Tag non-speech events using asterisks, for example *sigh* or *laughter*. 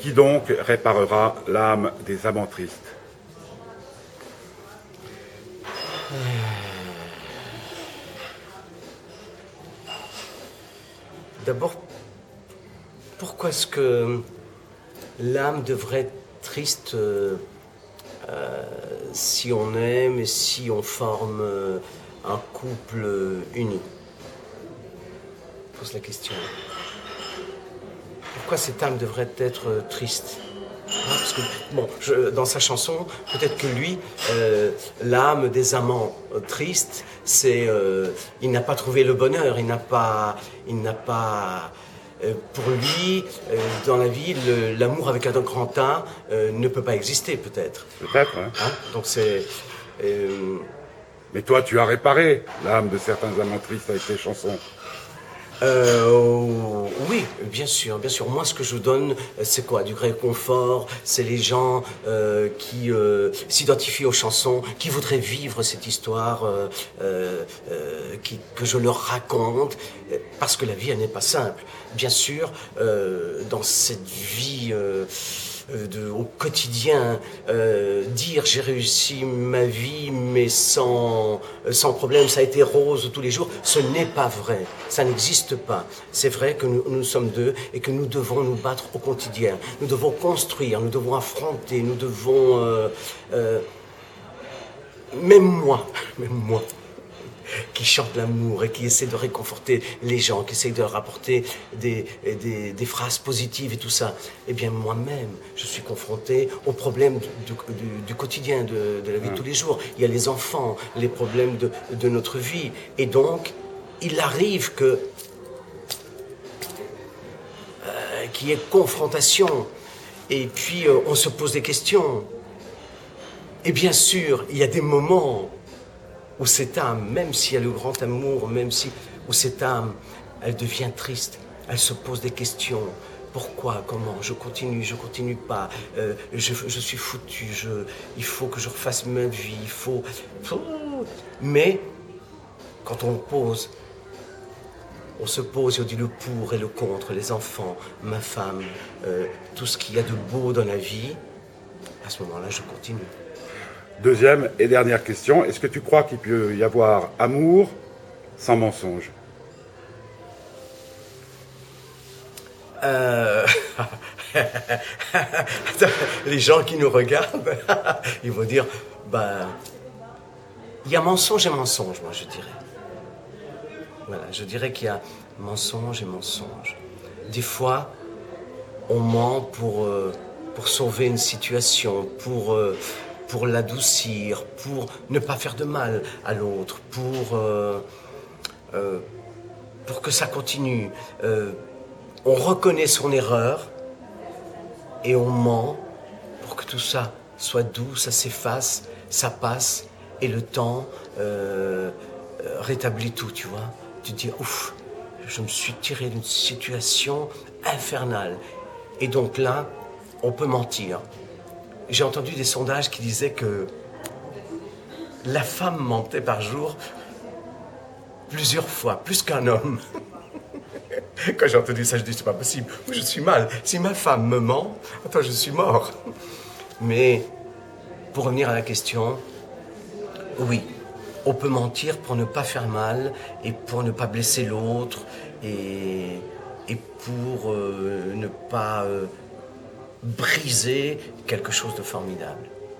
Qui donc réparera l'âme des amants tristes D'abord, pourquoi est-ce que l'âme devrait être triste euh, euh, si on aime et si on forme euh, un couple uni? Pose la question. Pourquoi cette âme devrait être triste Hein, parce que, bon, je, dans sa chanson, peut-être que lui, euh, l'âme des amants euh, tristes, c'est, euh, il n'a pas trouvé le bonheur, il n'a pas, il n'a pas, euh, pour lui, euh, dans la vie, l'amour avec un grand A euh, ne peut pas exister, peut-être. Peut-être, hein Hein Donc c'est, euh, Mais toi, tu as réparé l'âme de certains amants tristes avec tes chansons. Euh, oui, bien sûr, bien sûr. Moi, ce que je donne, euh, c'est quoi? Du réconfort. C'est les gens euh, qui euh, s'identifient aux chansons, qui voudraient vivre cette histoire, que je leur raconte, parce que la vie, elle n'est pas simple. Bien sûr, dans cette vie. Euh, au quotidien, euh, dire j'ai réussi ma vie mais sans, euh, sans problème, ça a été rose tous les jours, ce n'est pas vrai, ça n'existe pas. C'est vrai que nous, sommes deux et que nous devons nous battre au quotidien, nous devons construire, nous devons affronter, nous devons... même moi, *laughs* même moi, qui chante l'amour et qui essaie de réconforter les gens, qui essaie de leur apporter des, des, des phrases positives et tout ça, eh bien moi-même, je suis confronté aux problèmes du, du- du- du quotidien, de, de la vie de tous les jours. Il y a les enfants, les problèmes de, de notre vie. Et donc, il arrive que euh, qu'il y ait confrontation. Et puis, euh, on se pose des questions. Et bien sûr, il y a des moments où cette âme, même s'il y a le grand amour, même si, où cette âme, elle devient triste, elle se pose des questions. Pourquoi Comment? Je continue, je continue pas. Euh, je, suis foutu. Il faut que je refasse ma vie. Il faut. Mais quand on pose, on se pose et on dit le pour et le contre, les enfants, ma femme, euh, tout ce qu'il y a de beau dans la vie. À ce moment-là, je continue. Deuxième et dernière question, est-ce que tu crois qu'il peut y avoir amour sans mensonge? Euh, *laughs* les gens qui nous regardent, *laughs* ils vont dire, ben, il y a mensonge et mensonge, moi je dirais. Voilà, je dirais qu'il y a mensonge et mensonge. Des fois, on ment pour, euh, pour sauver une situation, pour, euh, pour l'adoucir, pour ne pas faire de mal à l'autre, pour, euh, euh, pour que ça continue. Euh, on reconnaît son erreur et on ment pour que tout ça soit doux, ça s'efface, ça passe et le temps rétablit tout, tu vois. Tu te dis, ouf, je me suis tiré d'une situation infernale. Et donc là, on peut mentir. J'ai entendu des sondages qui disaient que la femme mentait par jour plusieurs fois, plus qu'un homme. *laughs* Quand j'ai entendu ça, je dis c'est pas possible. Je suis mal. Si ma femme me ment, attends, je suis mort. *laughs* Mais pour revenir à la question, oui, on peut mentir pour ne pas faire mal et pour ne pas blesser l'autre et, et pour euh, ne pas euh, briser quelque chose de formidable.